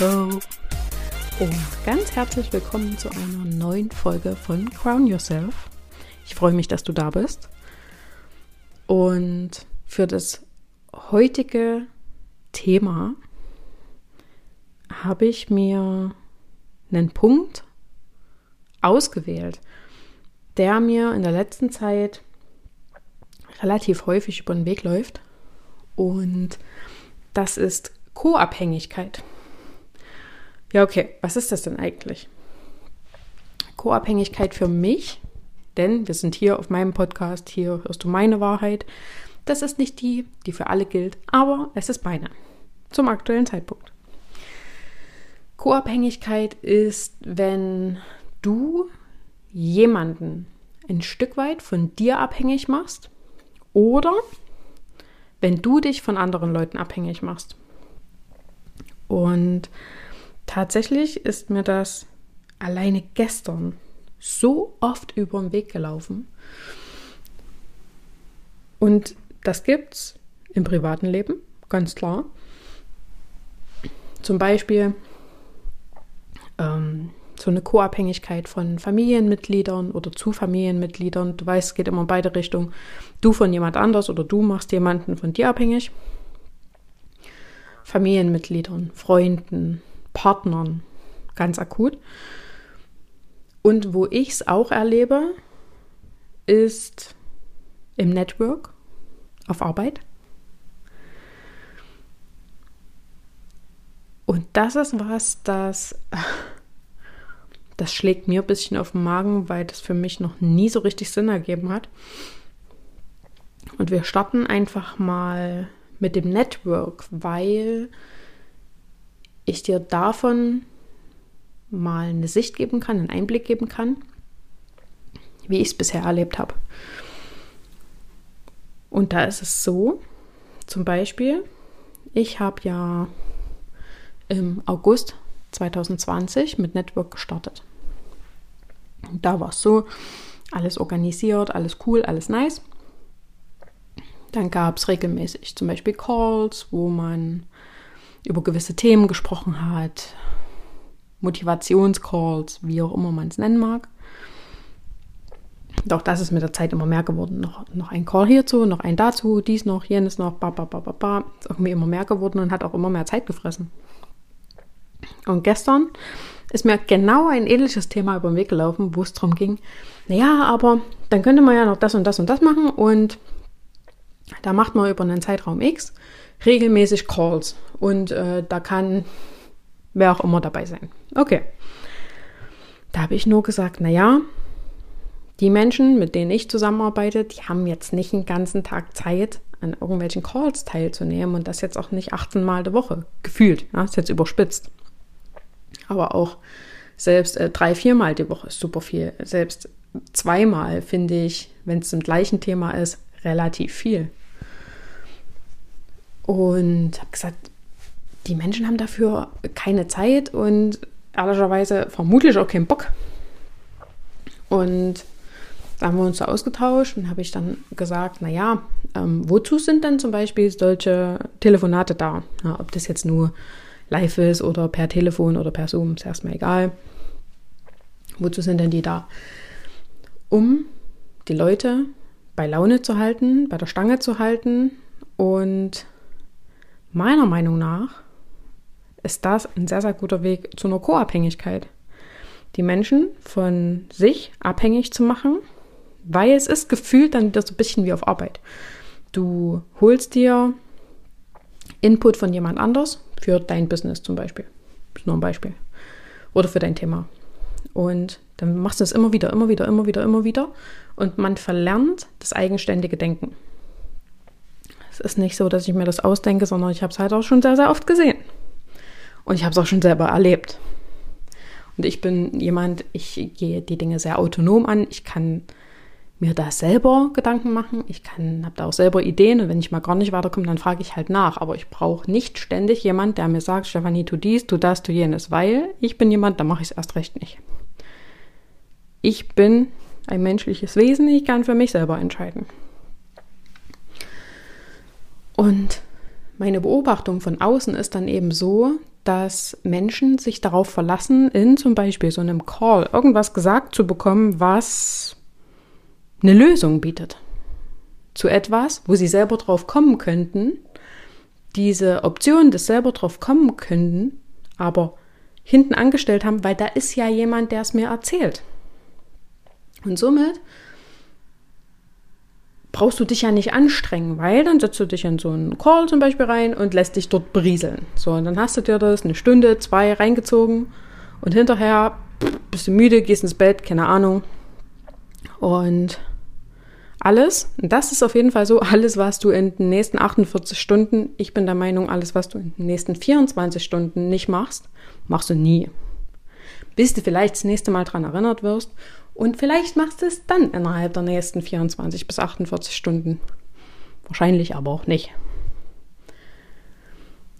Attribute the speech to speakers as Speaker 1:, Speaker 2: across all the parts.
Speaker 1: Hallo und ganz herzlich willkommen zu einer neuen Folge von Crown Yourself. Ich freue mich, dass du da bist. Und für das heutige Thema habe ich mir einen Punkt ausgewählt, der mir in der letzten Zeit relativ häufig über den Weg läuft. Und das ist Co-Abhängigkeit. Ja, okay, was ist das denn eigentlich? Co-Abhängigkeit für mich, denn wir sind hier auf meinem Podcast, hier hörst du meine Wahrheit. Das ist nicht die, die für alle gilt, aber es ist meine zum aktuellen Zeitpunkt. Co-Abhängigkeit ist, wenn du jemanden ein Stück weit von dir abhängig machst oder wenn du dich von anderen Leuten abhängig machst. Und tatsächlich ist mir das alleine gestern so oft über den Weg gelaufen. Und das gibt's im privaten Leben, ganz klar. Zum Beispiel ähm, so eine Co-Abhängigkeit von Familienmitgliedern oder zu Familienmitgliedern. Du weißt, es geht immer in beide Richtungen. Du von jemand anders oder du machst jemanden von dir abhängig. Familienmitgliedern, Freunden, Partnern, ganz akut. Und wo ich es auch erlebe, ist im Network, auf Arbeit. Und das ist was, das, das schlägt mir ein bisschen auf den Magen, weil das für mich noch nie so richtig Sinn ergeben hat. Und wir starten einfach mal mit dem Network, weil ich dir davon mal eine Sicht geben kann, einen Einblick geben kann, wie ich es bisher erlebt habe. Und da ist es so, zum Beispiel, ich habe ja im August 2020 mit Network gestartet. Und da war es so, alles organisiert, alles cool, alles nice. Dann gab es regelmäßig zum Beispiel Calls, wo man über gewisse Themen gesprochen hat, Motivationscalls, wie auch immer man es nennen mag. Doch das ist mit der Zeit immer mehr geworden. Noch, noch ein Call hierzu, noch ein dazu, dies noch, jenes noch, ba, ba, ba, ba, ba. Ist irgendwie immer mehr geworden und hat auch immer mehr Zeit gefressen. Und gestern ist mir genau ein ähnliches Thema über den Weg gelaufen, wo es darum ging, naja, aber dann könnte man ja noch das und das und das machen und da macht man über einen Zeitraum X regelmäßig Calls und äh, da kann wer auch immer dabei sein. Okay. Da habe ich nur gesagt, naja, die Menschen, mit denen ich zusammenarbeite, die haben jetzt nicht einen ganzen Tag Zeit, an irgendwelchen Calls teilzunehmen und das jetzt auch nicht 18 Mal die Woche gefühlt. Ja, ist jetzt überspitzt. Aber auch selbst äh, drei, viermal die Woche ist super viel. Selbst zweimal finde ich, wenn es zum gleichen Thema ist, relativ viel. Und habe gesagt, die Menschen haben dafür keine Zeit und ehrlicherweise vermutlich auch keinen Bock. Und da haben wir uns so ausgetauscht und habe ich dann gesagt, naja, ähm, wozu sind denn zum Beispiel solche Telefonate da? Ja, ob das jetzt nur live ist oder per Telefon oder per Zoom, ist erstmal egal. Wozu sind denn die da? Um die Leute bei Laune zu halten, bei der Stange zu halten und meiner Meinung nach ist das ein sehr, sehr guter Weg zu einer Co-Abhängigkeit. Die Menschen von sich abhängig zu machen, weil es ist gefühlt dann wieder so ein bisschen wie auf Arbeit. Du holst dir Input von jemand anders für dein Business zum Beispiel. Ist nur ein Beispiel. Oder für dein Thema. Und dann machst du es immer wieder, immer wieder, immer wieder, immer wieder. Und man verlernt das eigenständige Denken. Es ist nicht so, dass ich mir das ausdenke, sondern ich habe es halt auch schon sehr, sehr oft gesehen. Und ich habe es auch schon selber erlebt. Und ich bin jemand, ich gehe die Dinge sehr autonom an. Ich kann mir da selber Gedanken machen. Ich habe da auch selber Ideen und wenn ich mal gar nicht weiterkomme, dann frage ich halt nach. Aber ich brauche nicht ständig jemand, der mir sagt, Stefanie, tu dies, tu das, tu jenes, weil ich bin jemand, da mache ich es erst recht nicht. Ich bin ein menschliches Wesen, ich kann für mich selber entscheiden. Und meine Beobachtung von außen ist dann eben so, dass Menschen sich darauf verlassen, in zum Beispiel so einem Call irgendwas gesagt zu bekommen, was eine Lösung bietet. Zu etwas, wo sie selber drauf kommen könnten, diese Option des selber drauf kommen könnten, aber hinten angestellt haben, weil da ist ja jemand, der es mir erzählt. Und somit brauchst du dich ja nicht anstrengen, weil dann setzt du dich in so einen Call zum Beispiel rein und lässt dich dort berieseln. So, und dann hast du dir das eine Stunde, zwei reingezogen und hinterher bist du müde, gehst ins Bett, keine Ahnung. Und alles, und das ist auf jeden Fall so, alles, was du in den nächsten 48 Stunden, ich bin der Meinung, alles, was du in den nächsten 24 Stunden nicht machst, machst du nie. Bis du vielleicht das nächste Mal dran erinnert wirst und vielleicht machst du es dann innerhalb der nächsten 24 bis 48 Stunden. Wahrscheinlich aber auch nicht.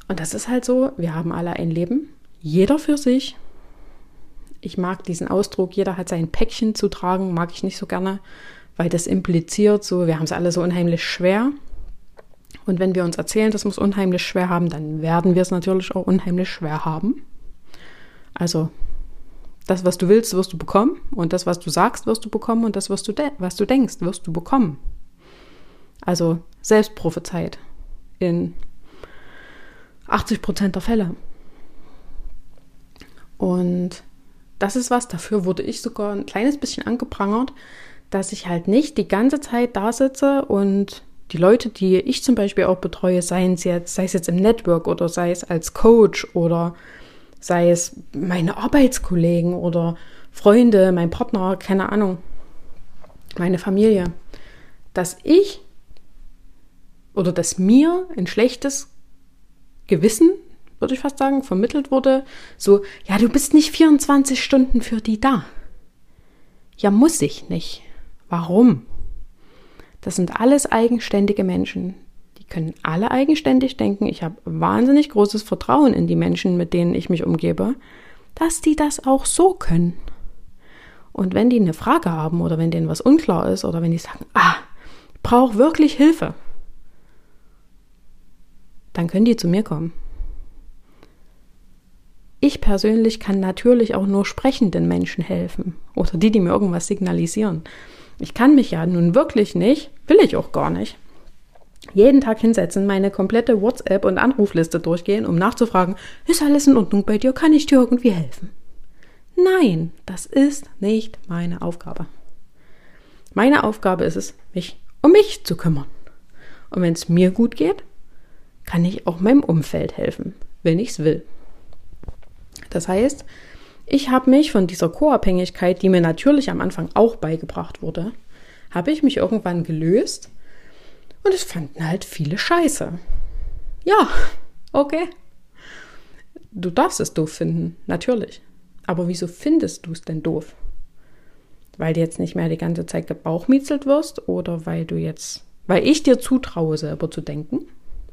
Speaker 1: Und das ist halt so, wir haben alle ein Leben, jeder für sich. Ich mag diesen Ausdruck, jeder hat sein Päckchen zu tragen, mag ich nicht so gerne, weil das impliziert so, wir haben es alle so unheimlich schwer. Und wenn wir uns erzählen, wir es unheimlich schwer haben, dann werden wir es natürlich auch unheimlich schwer haben. Also das, was du willst, wirst du bekommen. Und das, was du sagst, wirst du bekommen. Und das, was du, was du denkst, wirst du bekommen. Also selbstprophezeit in 80 Prozent der Fälle. Und das ist was, dafür wurde ich sogar ein kleines bisschen angeprangert, dass ich halt nicht die ganze Zeit da sitze und die Leute, die ich zum Beispiel auch betreue, sei es jetzt, sei es jetzt im Network oder sei es als Coach oder sei es meine Arbeitskollegen oder Freunde, mein Partner, keine Ahnung, meine Familie, dass ich oder dass mir ein schlechtes Gewissen, würde ich fast sagen, vermittelt wurde, so, ja, du bist nicht 24 Stunden für die da. Ja, muss ich nicht. Warum? Das sind alles eigenständige Menschen können alle eigenständig denken. Ich habe wahnsinnig großes Vertrauen in die Menschen, mit denen ich mich umgebe, dass die das auch so können. Und wenn die eine Frage haben oder wenn denen was unklar ist oder wenn die sagen, ah, ich brauche wirklich Hilfe, dann können die zu mir kommen. Ich persönlich kann natürlich auch nur sprechenden Menschen helfen oder die, die mir irgendwas signalisieren. Ich kann mich ja nun wirklich nicht, will ich auch gar nicht, jeden Tag hinsetzen, meine komplette WhatsApp- und Anrufliste durchgehen, um nachzufragen, ist alles in Ordnung bei dir? Kann ich dir irgendwie helfen? Nein, das ist nicht meine Aufgabe. Meine Aufgabe ist es, mich um mich zu kümmern. Und wenn es mir gut geht, kann ich auch meinem Umfeld helfen, wenn ich es will. Das heißt, ich habe mich von dieser Co-Abhängigkeit, die mir natürlich am Anfang auch beigebracht wurde, habe ich mich irgendwann gelöst und es fanden halt viele Scheiße. Ja, okay. Du darfst es doof finden, natürlich. Aber wieso findest du es denn doof? Weil du jetzt nicht mehr die ganze Zeit gebauchmietzelt wirst oder weil du jetzt, weil ich dir zutraue, selber zu denken,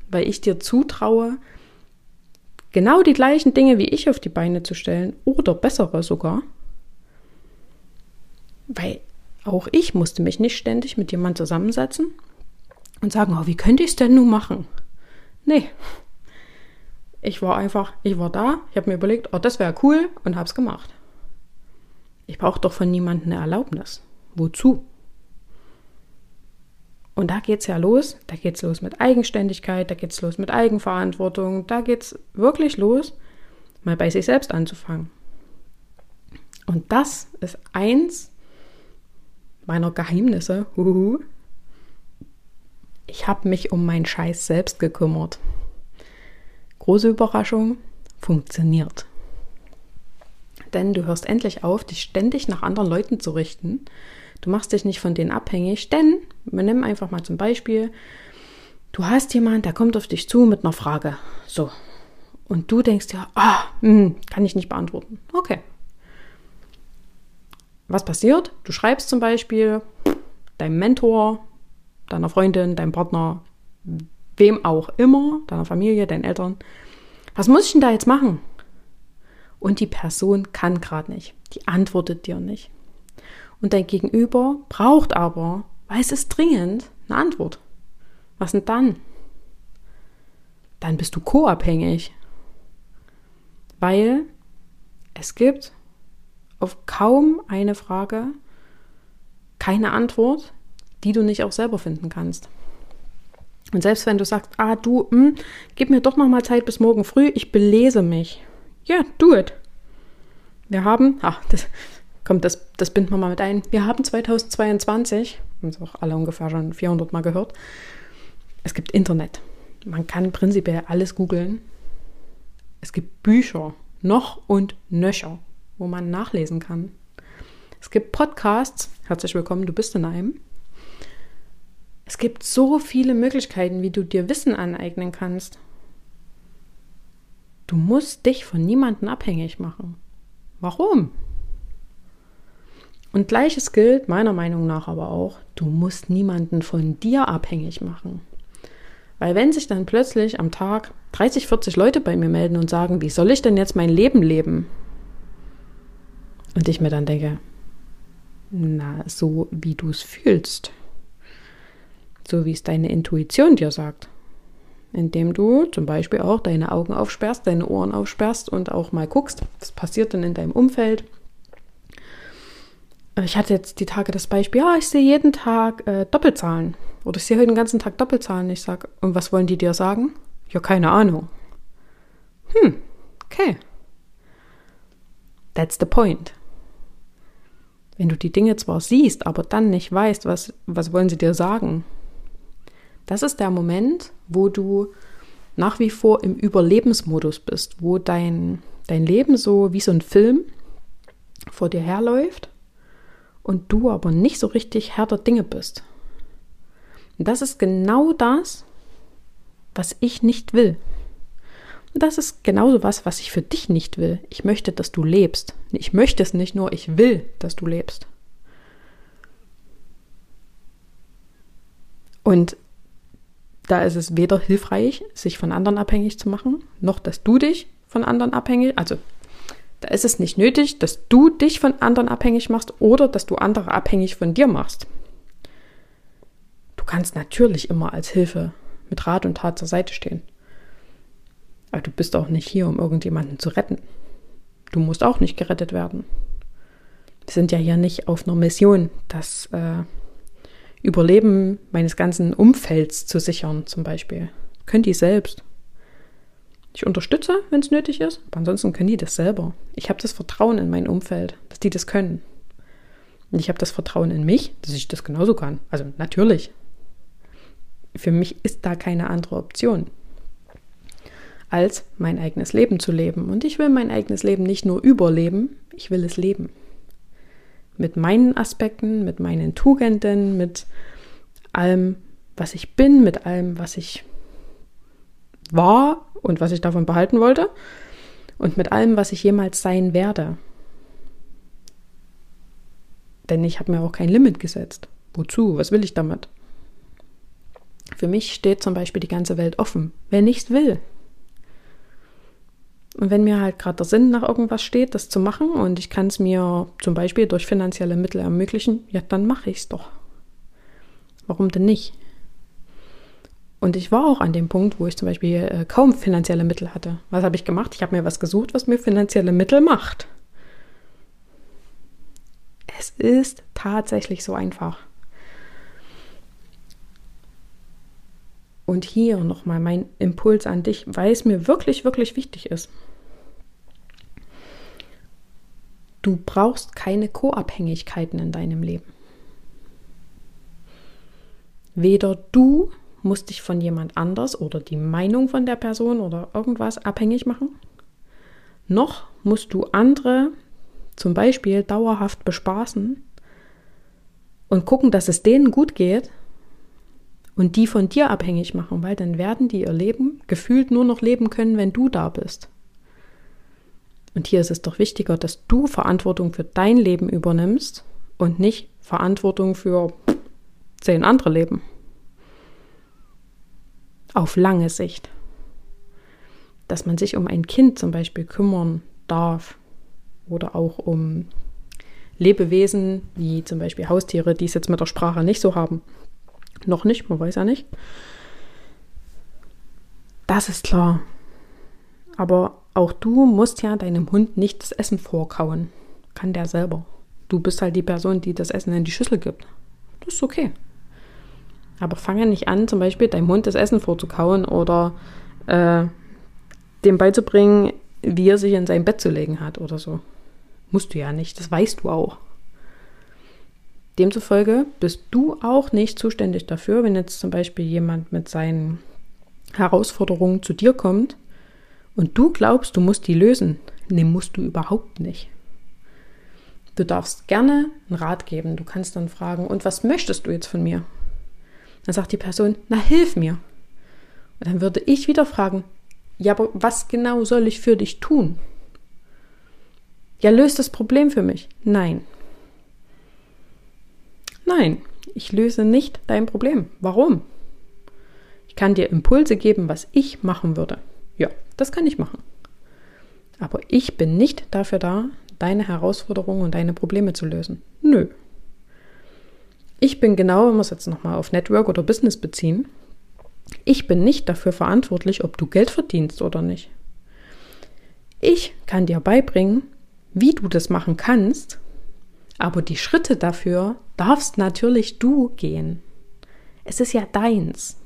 Speaker 1: weil ich dir zutraue, genau die gleichen Dinge wie ich auf die Beine zu stellen oder bessere sogar. Weil auch ich musste mich nicht ständig mit jemandem zusammensetzen und sagen, oh, wie könnte ich es denn nun machen? Nee. Ich war einfach, ich war da, ich habe mir überlegt, oh, das wäre cool und habe es gemacht. Ich brauche doch von niemandem eine Erlaubnis. Wozu? Und da geht es ja los, da geht es los mit Eigenständigkeit, da geht es los mit Eigenverantwortung, da geht es wirklich los, mal bei sich selbst anzufangen. Und das ist eins meiner Geheimnisse, huhu, ich habe mich um meinen Scheiß selbst gekümmert. Große Überraschung, funktioniert. Denn du hörst endlich auf, dich ständig nach anderen Leuten zu richten. Du machst dich nicht von denen abhängig, denn, wir nehmen einfach mal zum Beispiel, du hast jemanden, der kommt auf dich zu mit einer Frage. So. Und du denkst dir, ah, hm, kann ich nicht beantworten. Okay. Was passiert? Du schreibst zum Beispiel deinem Mentor, deiner Freundin, deinem Partner, wem auch immer, deiner Familie, deinen Eltern. Was muss ich denn da jetzt machen? Und die Person kann gerade nicht. Die antwortet dir nicht. Und dein Gegenüber braucht aber, weil es ist dringend, eine Antwort. Was denn dann? Dann bist du co-abhängig. Weil es gibt auf kaum eine Frage keine Antwort, die du nicht auch selber finden kannst. Und selbst wenn du sagst, ah du, mh, hm, gib mir doch noch mal Zeit bis morgen früh, ich belese mich. Ja, yeah, do it. Wir haben, ach, das kommt, das, das binden wir mal mit ein. Wir haben 2022, haben es auch alle ungefähr schon 400 Mal gehört. Es gibt Internet. Man kann prinzipiell alles googeln. Es gibt Bücher, noch und nöcher, wo man nachlesen kann. Es gibt Podcasts. Herzlich willkommen, du bist in einem. Es gibt so viele Möglichkeiten, wie du dir Wissen aneignen kannst. Du musst dich von niemandem abhängig machen. Warum? Und gleiches gilt meiner Meinung nach aber auch, du musst niemanden von dir abhängig machen. Weil wenn sich dann plötzlich am Tag 30, 40 Leute bei mir melden und sagen, wie soll ich denn jetzt mein Leben leben? Und ich mir dann denke, na, so wie du es fühlst so wie es deine Intuition dir sagt. Indem du zum Beispiel auch deine Augen aufsperrst, deine Ohren aufsperrst und auch mal guckst, was passiert denn in deinem Umfeld. Ich hatte jetzt die Tage das Beispiel, ja, ich sehe jeden Tag äh, Doppelzahlen. Oder ich sehe heute den ganzen Tag Doppelzahlen. Ich sage, und was wollen die dir sagen? Ja, keine Ahnung. Hm, okay. That's the point. Wenn du die Dinge zwar siehst, aber dann nicht weißt, was, was wollen sie dir sagen, das ist der Moment, wo du nach wie vor im Überlebensmodus bist, wo dein, dein Leben so wie so ein Film vor dir herläuft und du aber nicht so richtig Herr der Dinge bist. Und das ist genau das, was ich nicht will. Und das ist genauso was, was ich für dich nicht will. Ich möchte, dass du lebst. Ich möchte es nicht nur, ich will, dass du lebst. Und da ist es weder hilfreich, sich von anderen abhängig zu machen, noch dass du dich von anderen abhängig, also da ist es nicht nötig, dass du dich von anderen abhängig machst oder dass du andere abhängig von dir machst. Du kannst natürlich immer als Hilfe mit Rat und Tat zur Seite stehen. Aber du bist auch nicht hier, um irgendjemanden zu retten. Du musst auch nicht gerettet werden. Wir sind ja hier nicht auf einer Mission, dass äh, Überleben meines ganzen Umfelds zu sichern, zum Beispiel. Können die selbst. Ich unterstütze, wenn es nötig ist, aber ansonsten können die das selber. Ich habe das Vertrauen in mein Umfeld, dass die das können. Und ich habe das Vertrauen in mich, dass ich das genauso kann. Also natürlich. Für mich ist da keine andere Option, als mein eigenes Leben zu leben. Und ich will mein eigenes Leben nicht nur überleben, ich will es leben mit meinen Aspekten, mit meinen Tugenden, mit allem, was ich bin, mit allem, was ich war und was ich davon behalten wollte und mit allem, was ich jemals sein werde. Denn ich habe mir auch kein Limit gesetzt. Wozu? Was will ich damit? Für mich steht zum Beispiel die ganze Welt offen. Wer nichts will, und wenn mir halt gerade der Sinn nach irgendwas steht, das zu machen und ich kann es mir zum Beispiel durch finanzielle Mittel ermöglichen, ja, dann mache ich es doch. Warum denn nicht? Und ich war auch an dem Punkt, wo ich zum Beispiel äh, kaum finanzielle Mittel hatte. Was habe ich gemacht? Ich habe mir was gesucht, was mir finanzielle Mittel macht. Es ist tatsächlich so einfach. Und hier nochmal mein Impuls an dich, weil es mir wirklich, wirklich wichtig ist. Du brauchst keine Co-Abhängigkeiten in deinem Leben. Weder du musst dich von jemand anders oder die Meinung von der Person oder irgendwas abhängig machen, noch musst du andere zum Beispiel dauerhaft bespaßen und gucken, dass es denen gut geht und die von dir abhängig machen, weil dann werden die ihr Leben gefühlt nur noch leben können, wenn du da bist. Und hier ist es doch wichtiger, dass du Verantwortung für dein Leben übernimmst und nicht Verantwortung für zehn andere Leben. Auf lange Sicht. Dass man sich um ein Kind zum Beispiel kümmern darf oder auch um Lebewesen wie zum Beispiel Haustiere, die es jetzt mit der Sprache nicht so haben. Noch nicht, man weiß ja nicht. Das ist klar. Aber auch du musst ja deinem Hund nicht das Essen vorkauen. Kann der selber. Du bist halt die Person, die das Essen in die Schüssel gibt. Das ist okay. Aber fange nicht an, zum Beispiel deinem Hund das Essen vorzukauen oder äh, dem beizubringen, wie er sich in sein Bett zu legen hat oder so. Musst du ja nicht, das weißt du auch. Demzufolge bist du auch nicht zuständig dafür, wenn jetzt zum Beispiel jemand mit seinen Herausforderungen zu dir kommt und du glaubst, du musst die lösen. Nee, musst du überhaupt nicht. Du darfst gerne einen Rat geben. Du kannst dann fragen, und was möchtest du jetzt von mir? Dann sagt die Person, na hilf mir. Und dann würde ich wieder fragen, ja, aber was genau soll ich für dich tun? Ja, löst das Problem für mich? Nein. Nein, ich löse nicht dein Problem. Warum? Ich kann dir Impulse geben, was ich machen würde. Ja, das kann ich machen. Aber ich bin nicht dafür da, deine Herausforderungen und deine Probleme zu lösen. Nö. Ich bin genau, wenn wir es jetzt nochmal auf Network oder Business beziehen, ich bin nicht dafür verantwortlich, ob du Geld verdienst oder nicht. Ich kann dir beibringen, wie du das machen kannst, aber die Schritte dafür darfst natürlich du gehen. Es ist ja deins.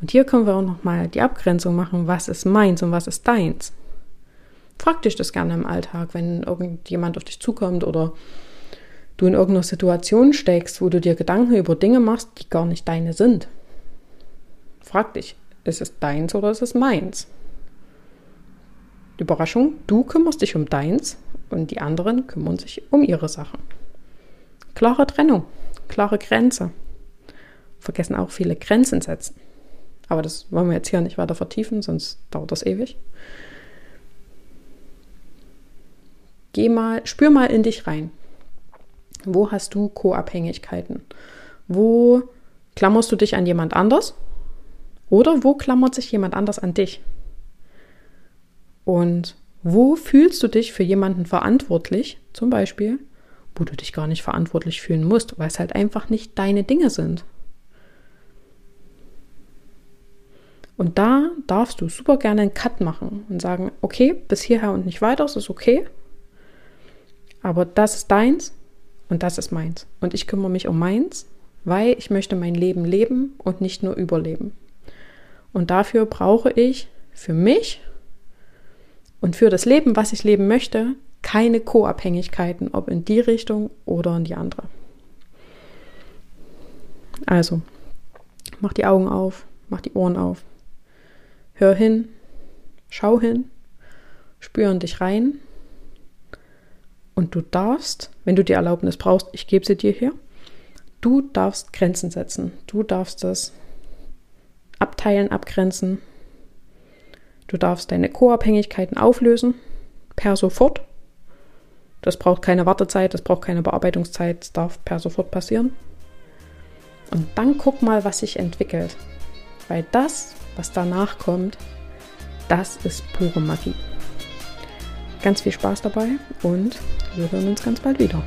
Speaker 1: Und hier können wir auch nochmal die Abgrenzung machen, was ist meins und was ist deins. Frag dich das gerne im Alltag, wenn irgendjemand auf dich zukommt oder du in irgendeiner Situation steckst, wo du dir Gedanken über Dinge machst, die gar nicht deine sind. Frag dich, ist es deins oder ist es meins? Überraschung, du kümmerst dich um deins und die anderen kümmern sich um ihre Sachen. Klare Trennung, klare Grenze. Vergessen auch viele Grenzen setzen. Aber das wollen wir jetzt hier nicht weiter vertiefen, sonst dauert das ewig. Geh mal, spür mal in dich rein. Wo hast du Co-Abhängigkeiten? Wo klammerst du dich an jemand anders oder wo klammert sich jemand anders an dich? Und wo fühlst du dich für jemanden verantwortlich, zum Beispiel, wo du dich gar nicht verantwortlich fühlen musst, weil es halt einfach nicht deine Dinge sind? Und da darfst du super gerne einen Cut machen und sagen, okay, bis hierher und nicht weiter, das ist okay. Aber das ist deins und das ist meins. Und ich kümmere mich um meins, weil ich möchte mein Leben leben und nicht nur überleben. Und dafür brauche ich für mich und für das Leben, was ich leben möchte, keine Co-Abhängigkeiten, ob in die Richtung oder in die andere. Also, mach die Augen auf, mach die Ohren auf, hör hin, schau hin, spür in dich rein und du darfst, wenn du die Erlaubnis brauchst, ich gebe sie dir hier, du darfst Grenzen setzen, du darfst das abteilen, abgrenzen. Du darfst deine Co-Abhängigkeiten auflösen, per sofort. Das braucht keine Wartezeit, das braucht keine Bearbeitungszeit, das darf per sofort passieren. Und dann guck mal, was sich entwickelt. Weil das, was danach kommt, das ist pure Magie. Ganz viel Spaß dabei und wir hören uns ganz bald wieder.